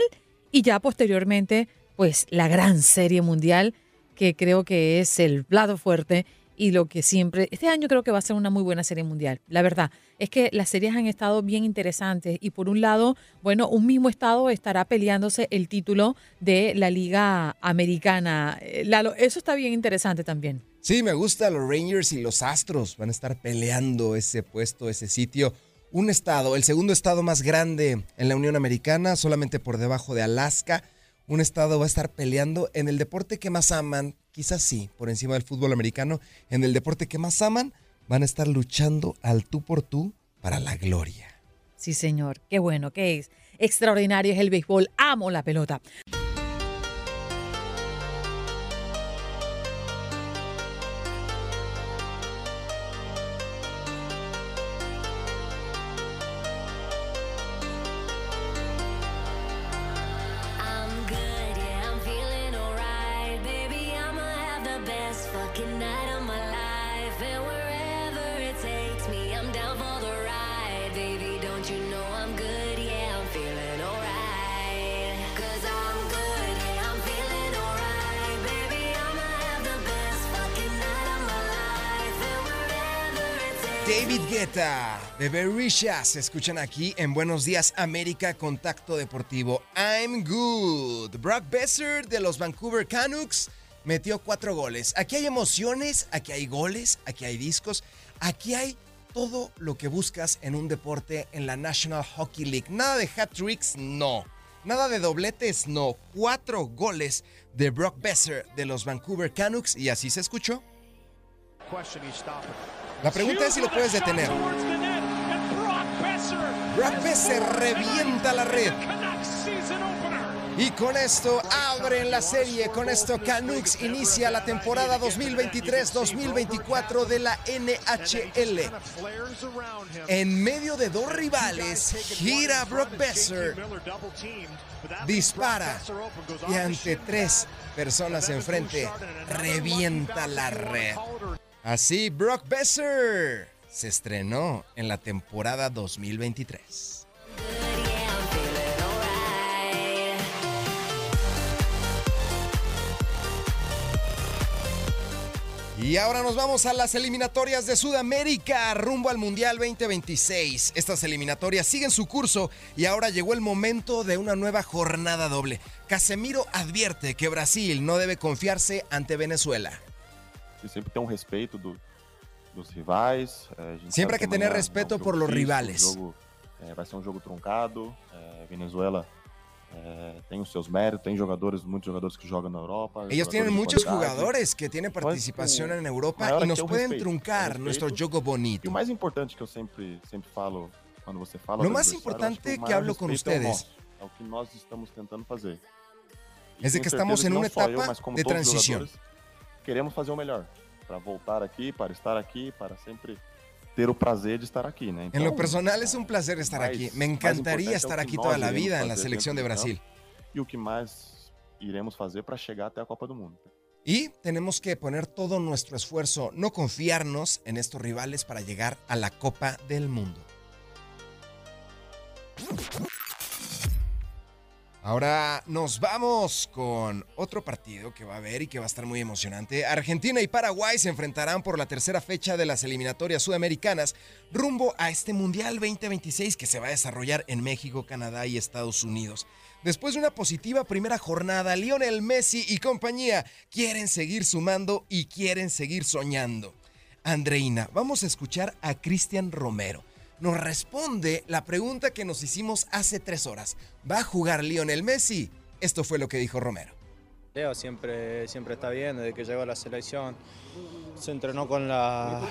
Speaker 1: y ya posteriormente, pues la gran serie mundial, que creo que es el plato fuerte y lo que siempre, este año creo que va a ser una muy buena serie mundial. La verdad es que las series han estado bien interesantes y por un lado, bueno, un mismo estado estará peleándose el título de la Liga Americana. Eh, Lalo, eso está bien interesante también.
Speaker 4: Sí, me gusta los Rangers y los Astros. Van a estar peleando ese puesto, ese sitio. Un estado, el segundo estado más grande en la Unión Americana, solamente por debajo de Alaska. Un estado va a estar peleando en el deporte que más aman, quizás sí, por encima del fútbol americano. En el deporte que más aman, van a estar luchando al tú por tú para la gloria.
Speaker 1: Sí, señor. Qué bueno, qué es. Extraordinario es el béisbol. Amo la pelota.
Speaker 4: Guetta, Bebé Risha, se escuchan aquí en Buenos Días América Contacto Deportivo. I'm good. Brock Besser de los Vancouver Canucks metió cuatro goles. Aquí hay emociones, aquí hay goles, aquí hay discos, aquí hay todo lo que buscas en un deporte en la National Hockey League. Nada de hat tricks, no. Nada de dobletes, no. Cuatro goles de Brock Besser de los Vancouver Canucks y así se escuchó. La pregunta es si lo puedes detener. Brock Besser revienta la red. Y con esto abren la serie. Con esto Canucks inicia la temporada 2023-2024 de la NHL. En medio de dos rivales, gira Brock Besser. Dispara. Y ante tres personas enfrente, revienta la red. Así, Brock Besser se estrenó en la temporada 2023. Y ahora nos vamos a las eliminatorias de Sudamérica rumbo al Mundial 2026. Estas eliminatorias siguen su curso y ahora llegó el momento de una nueva jornada doble. Casemiro advierte que Brasil no debe confiarse ante Venezuela.
Speaker 13: que sempre tem um respeito do- dos rivais. eh, a gente
Speaker 4: Siempre
Speaker 13: sabe
Speaker 4: hay que
Speaker 13: amanhã
Speaker 4: tener
Speaker 13: é um
Speaker 4: respeto
Speaker 13: jogo
Speaker 4: por los
Speaker 13: difícil,
Speaker 4: rivales.
Speaker 13: um jogo, eh, vai ser um jogo truncado. eh, Venezuela eh, tem os seus méritos, tem jogadores, muitos jogadores que jogam na Europa.
Speaker 4: Ellos
Speaker 13: jogadores
Speaker 4: tienen
Speaker 13: de
Speaker 4: muchos
Speaker 13: qualidade.
Speaker 4: jugadores que tienen
Speaker 13: Mas
Speaker 4: participación
Speaker 13: o
Speaker 4: en Europa
Speaker 13: maior
Speaker 4: y
Speaker 13: aqui
Speaker 4: nos
Speaker 13: é o
Speaker 4: pueden
Speaker 13: respeito,
Speaker 4: truncar
Speaker 13: o respeito.
Speaker 4: nuestro jogo
Speaker 13: E
Speaker 4: bonito.
Speaker 13: o mais importante que eu sempre, sempre falo quando você fala.
Speaker 4: Lo
Speaker 13: do
Speaker 4: más
Speaker 13: adversário,
Speaker 4: importante
Speaker 13: acho o
Speaker 4: que
Speaker 13: maior
Speaker 4: hablo con
Speaker 13: respeito é o
Speaker 4: ustedes
Speaker 13: nosso, É o que nós estamos tentando fazer.
Speaker 4: Es de
Speaker 13: tenho
Speaker 4: que
Speaker 13: certeza
Speaker 4: estamos en
Speaker 13: não
Speaker 4: una
Speaker 13: só eu,
Speaker 4: etapa
Speaker 13: mas como
Speaker 4: de
Speaker 13: todos os
Speaker 4: transición.
Speaker 13: jogadores, Queremos fazer o melhor. Para voltar aqui, para estar aqui, para sempre ter o prazer de estar aqui, né?
Speaker 4: En lo
Speaker 13: Então,
Speaker 4: personal es un placer estar
Speaker 13: mais-
Speaker 4: aquí. Me encantaría
Speaker 13: é
Speaker 4: estar aquí toda la vida en la selección de Brasil.
Speaker 13: E o que mais iremos fazer para chegar até a Copa do Mundo.
Speaker 4: Y tenemos que poner todo nuestro esfuerzo, no confiarnos en estos rivales para llegar a la Copa del Mundo. Ahora nos vamos con otro partido que va a haber y que va a estar muy emocionante. Argentina y Paraguay se enfrentarán por la tercera fecha de las eliminatorias sudamericanas rumbo a este Mundial 2026 que se va a desarrollar en México, Canadá y Estados Unidos. Después de una positiva primera jornada, Lionel Messi y compañía quieren seguir sumando y quieren seguir soñando. Andreina, vamos a escuchar a Cristian Romero. Nos responde la pregunta que nos hicimos hace tres horas. ¿Va a jugar Lionel Messi? Esto fue lo que dijo Romero.
Speaker 14: Leo siempre, siempre está bien, desde que llegó a la selección se entrenó con, la,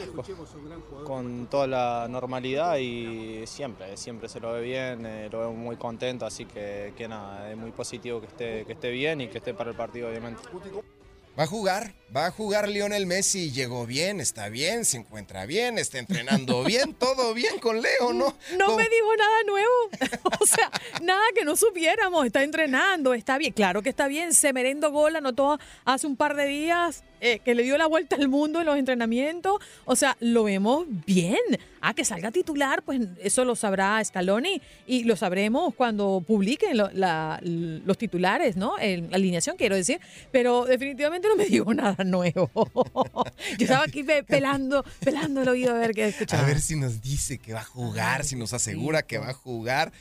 Speaker 14: con toda la normalidad y siempre, siempre se lo ve bien, eh, lo veo muy contento, así que, que nada, es muy positivo que esté, que esté bien y que esté para el partido obviamente.
Speaker 4: Va a jugar, va a jugar Lionel Messi. Llegó bien, está bien, se encuentra bien, está entrenando bien, todo bien con Leo, ¿no?
Speaker 1: No me dijo nada nuevo. o sea, nada que no supiéramos. Está entrenando, está bien. Claro que está bien. Se merendo gol, anotó hace un par de días eh, que le dio la vuelta al mundo en los entrenamientos. O sea, lo vemos bien. Ah, que salga titular, pues eso lo sabrá Scaloni y lo sabremos cuando publiquen lo- la- los titulares, ¿no? En la alineación, quiero decir. Pero definitivamente no me dijo nada nuevo. Yo estaba aquí pe- pelando, pelando el oído a ver qué escuchaba.
Speaker 4: A ver si nos dice que va a jugar, si nos asegura que va a jugar.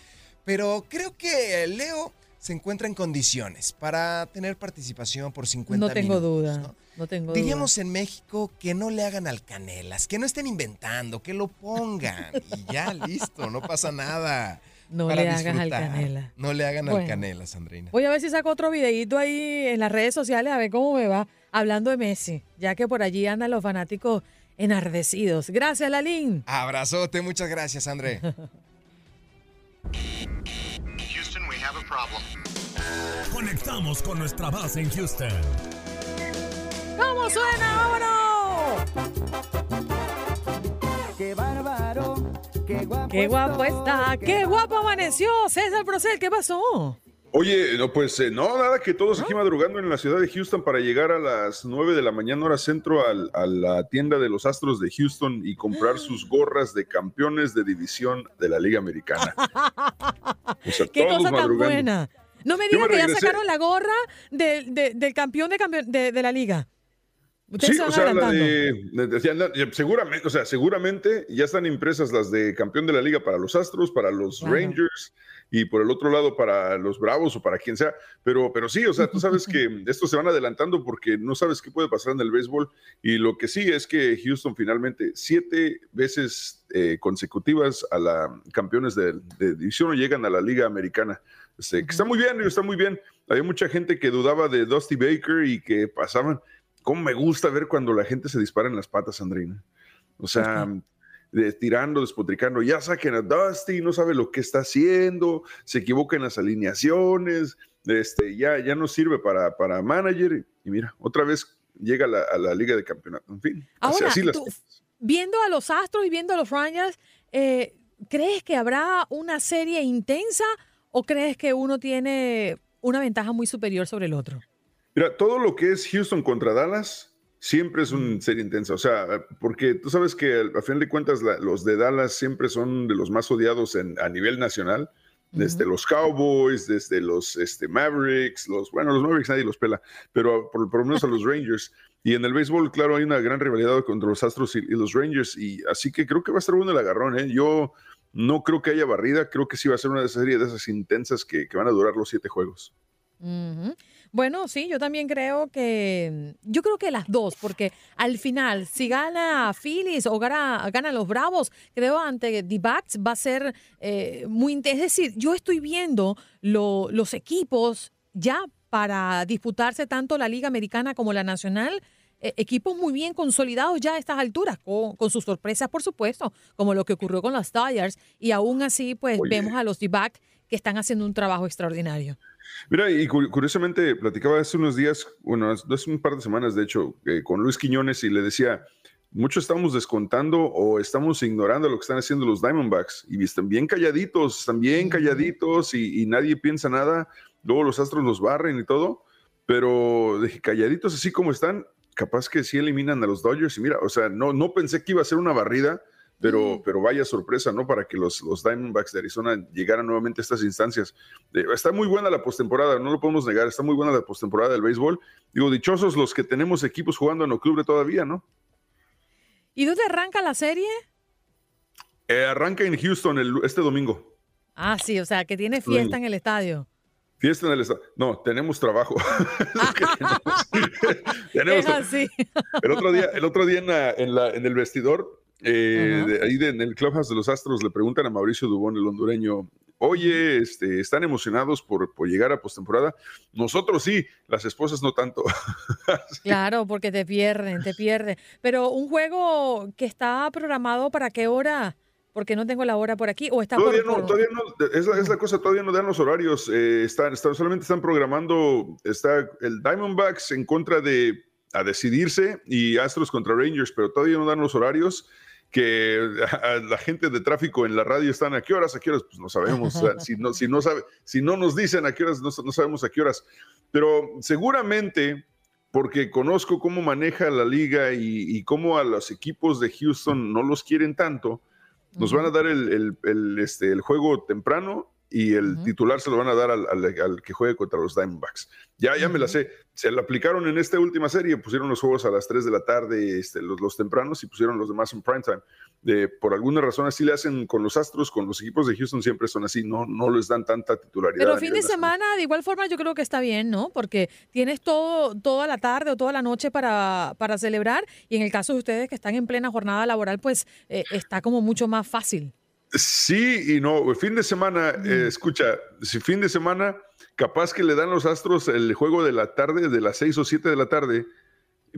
Speaker 4: Pero creo que Leo se encuentra en condiciones para tener participación por 50
Speaker 1: No tengo
Speaker 4: minutos,
Speaker 1: duda. No, tengo
Speaker 4: Diríamos en México que no le hagan alcanelas, que no estén inventando, que lo pongan y ya, listo, no pasa nada.
Speaker 1: No le hagas
Speaker 4: disfrutar.
Speaker 1: alcanela.
Speaker 4: No le hagan
Speaker 1: Bueno.
Speaker 4: alcanelas, Andreina.
Speaker 1: Voy a ver si saco otro videíto ahí en las redes sociales a ver cómo me va hablando de Messi, ya que por allí andan los fanáticos enardecidos. Gracias, Lalín.
Speaker 4: Abrazote, muchas gracias, André.
Speaker 15: Houston, we have a problem.
Speaker 2: Conectamos con nuestra base en Houston.
Speaker 1: ¿Cómo suena? ¡Vámonos!
Speaker 16: ¡Qué bárbaro! ¡Qué guapo!
Speaker 1: ¡Qué guapo está! ¡Qué guapo amaneció! César Procel, ¿qué pasó?
Speaker 17: Oye, no, pues eh, no, nada, que todos aquí madrugando en la ciudad de Houston para llegar a las 9 de la mañana hora centro al- a la tienda de los Astros de Houston y comprar sus gorras de campeones de división de la Liga Americana. O sea,
Speaker 1: ¡Qué
Speaker 17: todos
Speaker 1: cosa tan buena! No me digas
Speaker 17: me
Speaker 1: que ya sacaron la gorra del, de- del campeón de, campeón de, de la liga.
Speaker 17: Sí, o sea, la de, de- ya- ya- seguramente, o sea, seguramente ya están impresas las de campeón de la liga para los Astros, para los
Speaker 1: Claro.
Speaker 17: Rangers y por el otro lado para los Bravos o para quien sea. Pero, pero sí, o sea, tú sabes que estos se van adelantando porque no sabes qué puede pasar en el béisbol. Y lo que sí es que Houston finalmente siete veces eh, consecutivas a la campeones de, de división o llegan a la liga americana. Este, que está muy bien, está muy bien. Había mucha gente que dudaba de Dusty Baker y que pasaban. ¿Cómo me gusta ver cuando la gente se dispara en las patas, Andrina? O sea, de- tirando, despotricando, ya saquen a Dusty, no sabe lo que está haciendo, se equivoca en las alineaciones, este, ya, ya no sirve para, para manager. Y mira, otra vez llega a la, a la liga de campeonato. En fin, así-
Speaker 1: Ahora,
Speaker 17: así las
Speaker 1: tú, viendo a los Astros y viendo a los Rangers, eh, ¿crees que habrá una serie intensa o crees que uno tiene una ventaja muy superior sobre el otro?
Speaker 17: Mira, todo lo que es Houston contra Dallas siempre es una serie intensa. O sea, porque tú sabes que a final de cuentas la- los de Dallas siempre son de los más odiados en- a nivel nacional. Desde los Cowboys, desde los este, Mavericks, los, bueno, los Mavericks nadie los pela, pero por, por lo menos a los Rangers. Y en el béisbol, claro, hay una gran rivalidad contra los Astros y, y los Rangers. Y así que creo que va a estar bueno el agarrón. ¿eh? Yo no creo que haya barrida, creo que sí va a ser una de esas series de esas intensas que, que van a durar los siete juegos.
Speaker 1: Bueno, sí, yo también creo que, yo creo que las dos, porque al final, si gana Phillies o gana, ganan los Bravos, creo ante D-Backs va a ser eh, muy. Es decir, yo estoy viendo lo- los equipos ya para disputarse tanto la Liga Americana como la Nacional, eh, equipos muy bien consolidados ya a estas alturas, con, con sus sorpresas, por supuesto, como lo que ocurrió con los Tigers, y aún así, pues vemos a los D-Backs que están haciendo un trabajo extraordinario.
Speaker 17: Mira, y cu- curiosamente platicaba hace unos días, bueno, hace un par de semanas, de hecho, eh, con Luis Quiñones y le decía, mucho estamos descontando o estamos ignorando lo que están haciendo los Diamondbacks y están bien calladitos, están bien calladitos y, y nadie piensa nada, luego los Astros los barren y todo, pero dije, calladitos así como están, capaz que sí eliminan a los Dodgers y mira, o sea, no, no pensé que iba a ser una barrida, pero, pero vaya sorpresa, ¿no? Para que los, los Diamondbacks de Arizona llegaran nuevamente a estas instancias. Eh, está muy buena la postemporada, no lo podemos negar, está muy buena la postemporada del béisbol. Digo, dichosos los que tenemos equipos jugando en octubre todavía, ¿no?
Speaker 1: ¿Y dónde arranca la serie?
Speaker 17: Eh, arranca en Houston el- este domingo.
Speaker 1: Ah, sí, o sea, que tiene fiesta en el estadio.
Speaker 17: Fiesta en el estado. No, tenemos trabajo.
Speaker 1: Es
Speaker 17: Tenemos tra-
Speaker 1: así.
Speaker 17: El otro día, el otro día en, la- en la- en el vestidor, eh, de- ahí de- en el clubhouse de los Astros, le preguntan a Mauricio Dubón, el hondureño, oye, este, ¿están emocionados por, por llegar a postemporada? Nosotros sí, las esposas no tanto.
Speaker 1: Claro, porque te pierden, te pierden. Pero un juego que está programado para qué hora? Porque no tengo la hora por aquí. O está por-
Speaker 17: Todavía no,
Speaker 1: por-
Speaker 17: todavía no, es la, es la cosa, todavía no dan los horarios. eh, están, están- solamente están programando, está el Diamondbacks en contra de a decidirse y Astros contra Rangers, pero todavía no dan los horarios que la gente de tráfico en la radio están a qué horas, a qué horas, pues no sabemos. si, no, si, no sabe, si no nos dicen a qué horas, no, no sabemos a qué horas. Pero seguramente, porque conozco cómo maneja la liga y, y cómo a los equipos de Houston no los quieren tanto, nos van a dar el, el- el, este, el juego temprano y el titular se lo van a dar al, al- al que juegue contra los Diamondbacks. Ya, ya me la sé. Se la aplicaron en esta última serie, pusieron los juegos a las 3 de la tarde, este, los, los tempranos, y pusieron los demás en primetime. De, por alguna razón así le hacen con los Astros, con los equipos de Houston siempre son así, no, no les dan tanta titularidad.
Speaker 1: Pero fin de
Speaker 17: nacional.
Speaker 1: semana, de igual forma, yo creo que está bien, ¿no? Porque tienes todo, toda la tarde o toda la noche para, para celebrar. Y en el caso de ustedes que están en plena jornada laboral, pues eh, está como mucho más fácil.
Speaker 17: Sí y no. El fin de semana, eh, escucha, si fin de semana, capaz que le dan los Astros el juego de la tarde, de las 6 o 7 de la tarde,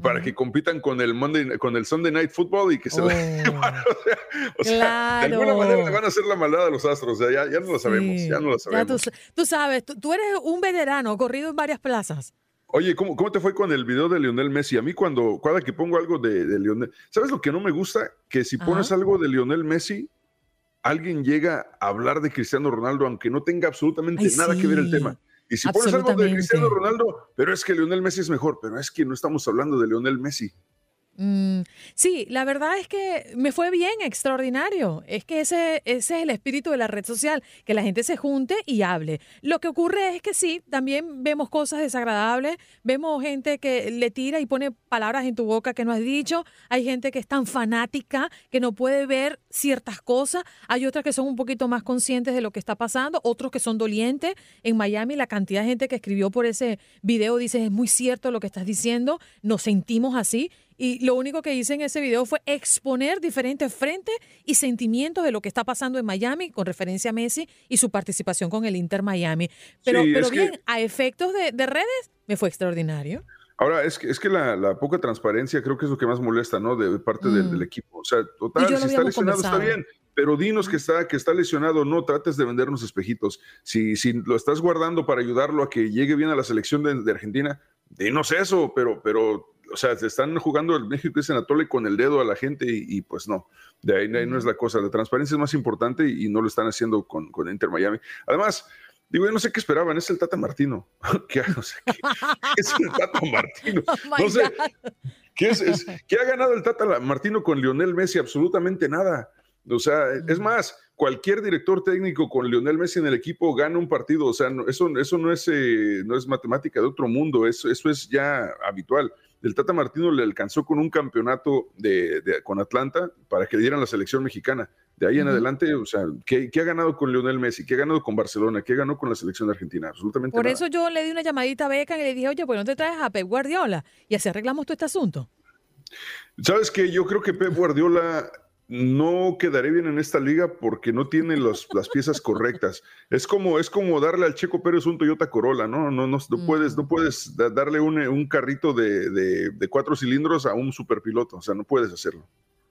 Speaker 17: para que compitan con el Monday, con el Sunday Night Football y que se o sea, de alguna
Speaker 1: Claro.
Speaker 17: manera le van a hacer la maldad a los Astros. o sea, ya, ya no lo sabemos,
Speaker 1: Sí.
Speaker 17: ya no lo
Speaker 1: tú,
Speaker 17: sabemos.
Speaker 1: tú sabes, tú, tú eres un veterano, corrido en varias plazas.
Speaker 17: Oye, ¿cómo, ¿cómo te fue con el video de Lionel Messi? A mí cuando, cada que pongo algo de, de Lionel, ¿sabes lo que no me gusta? Que si pones
Speaker 1: Ajá.
Speaker 17: algo de Lionel Messi, alguien llega a hablar de Cristiano Ronaldo, aunque no tenga absolutamente
Speaker 1: Ay,
Speaker 17: nada que ver el tema. Y si pones algo de. Cristiano Ronaldo, pero es que Lionel Messi es mejor, pero es que no estamos hablando de Lionel Messi.
Speaker 1: Mm, sí, la verdad es que me fue bien, extraordinario. Es que ese, ese es el espíritu de la red social, que la gente se junte y hable. Lo que ocurre es que sí, también vemos cosas desagradables, vemos gente que le tira y pone palabras en tu boca que no has dicho, hay gente que es tan fanática que no puede ver ciertas cosas, hay otras que son un poquito más conscientes de lo que está pasando, otros que son dolientes. En Miami la cantidad de gente que escribió por ese video dice, es muy cierto lo que estás diciendo, nos sentimos así y lo único que hice en ese video fue exponer diferentes frentes y sentimientos de lo que está pasando en Miami con referencia a Messi y su participación con el Inter Miami. Pero,
Speaker 17: Sí,
Speaker 1: pero
Speaker 17: que-
Speaker 1: bien, a efectos de, de redes, me fue extraordinario.
Speaker 17: Ahora, es que, es que la, la poca transparencia creo que es lo que más molesta, ¿no? De parte del,
Speaker 1: Mm.
Speaker 17: del equipo. O sea, total, si está lesionado está bien, pero dinos que está, que está lesionado, no trates de vendernos espejitos. Si, si lo estás guardando para ayudarlo a que llegue bien a la selección de, de Argentina, dinos eso, pero, pero, o sea, se están jugando el México y dicen Atole con el dedo a la gente y, y pues no, de ahí, de ahí no es la cosa. La transparencia es más importante y, y no lo están haciendo con, con Inter Miami. Además, Digo, yo no sé qué esperaban, es el Tata Martino. ¿Qué, no sé, ¿qué- qué es el Tata Martino?
Speaker 1: Oh
Speaker 17: no sé, ¿qué, es, es- qué ha ganado el Tata Martino con Lionel Messi? Absolutamente nada. O sea, es más, cualquier director técnico con Lionel Messi en el equipo gana un partido. O sea, no- eso, eso no, es, eh, no es matemática de otro mundo, eso, eso es ya habitual. El Tata Martino le alcanzó con un campeonato de, de- con Atlanta para que le dieran la selección mexicana. De ahí en adelante, o sea, ¿qué, qué ha ganado con Lionel Messi? ¿Qué ha ganado con Barcelona? ¿Qué ganó con la selección de Argentina? Absolutamente
Speaker 1: Por
Speaker 17: nada.
Speaker 1: eso yo le di una llamadita a Beca y le dije, oye, pues no te traes a Pep Guardiola y así arreglamos todo este asunto.
Speaker 17: Sabes que yo creo que Pep Guardiola no quedaré bien en esta liga porque no tiene los- las piezas correctas. Es como, es como darle al Checo Pérez un Toyota Corolla, ¿no? No, no, no puedes, no puedes da- darle un, un carrito de, de- de cuatro cilindros a un superpiloto. O sea, no puedes hacerlo.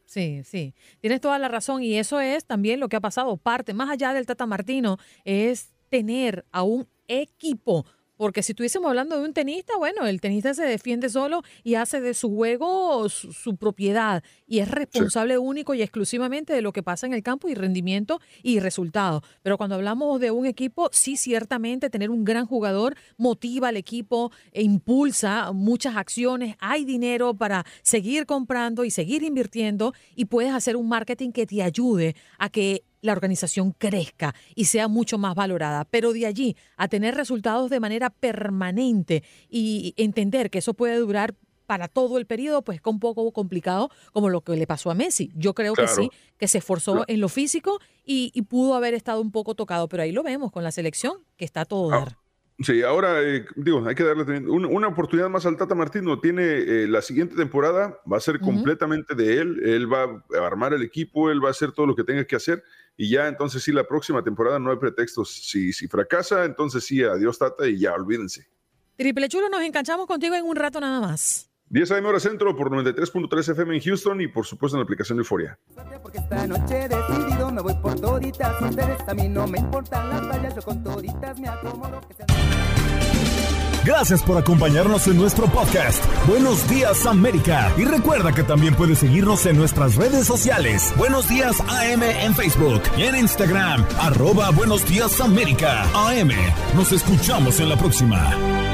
Speaker 1: Sí, sí, tienes toda la razón y eso es también lo que ha pasado. Parte, más allá del Tata Martino, es tener a un equipo. Porque si estuviésemos hablando de un tenista, bueno, el tenista se defiende solo y hace de su juego su, su propiedad y es responsable único y exclusivamente de lo que pasa en el campo y rendimiento y resultado. Pero cuando hablamos de un equipo, sí, ciertamente tener un gran jugador motiva al equipo e impulsa muchas acciones, hay dinero para seguir comprando y seguir invirtiendo y puedes hacer un marketing que te ayude a que la organización crezca y sea mucho más valorada. Pero de allí a tener resultados de manera permanente y entender que eso puede durar para todo el periodo, pues es un poco complicado como lo que le pasó a Messi. Yo creo que sí, que se esforzó en lo físico y, y pudo haber estado un poco tocado, pero ahí lo vemos con la selección, que está todo dar.
Speaker 17: Sí, ahora, eh, digo, hay que darle también un- una oportunidad más al Tata Martino. Tiene eh, la siguiente temporada, va a ser completamente de él. Él va a armar el equipo, él va a hacer todo lo que tenga que hacer. Y ya, entonces sí, la próxima temporada no hay pretextos. Si, si fracasa, entonces sí, adiós Tata y ya, olvídense.
Speaker 1: Triple Chulo, nos enganchamos contigo en un rato nada más.
Speaker 17: 10 AM hora centro por 93.3 FM en Houston y por supuesto en la aplicación de Euforia.
Speaker 16: Porque esta noche decidido me voy por toditas Ustedes a mí no me importan las tallas Yo con toditas me acomodo que sean...
Speaker 2: Gracias por acompañarnos en nuestro podcast. Buenos días América. Y recuerda que también puedes seguirnos en nuestras redes sociales. Buenos días AM en Facebook y en Instagram. Arroba Buenos días América. AM. Nos escuchamos en la próxima.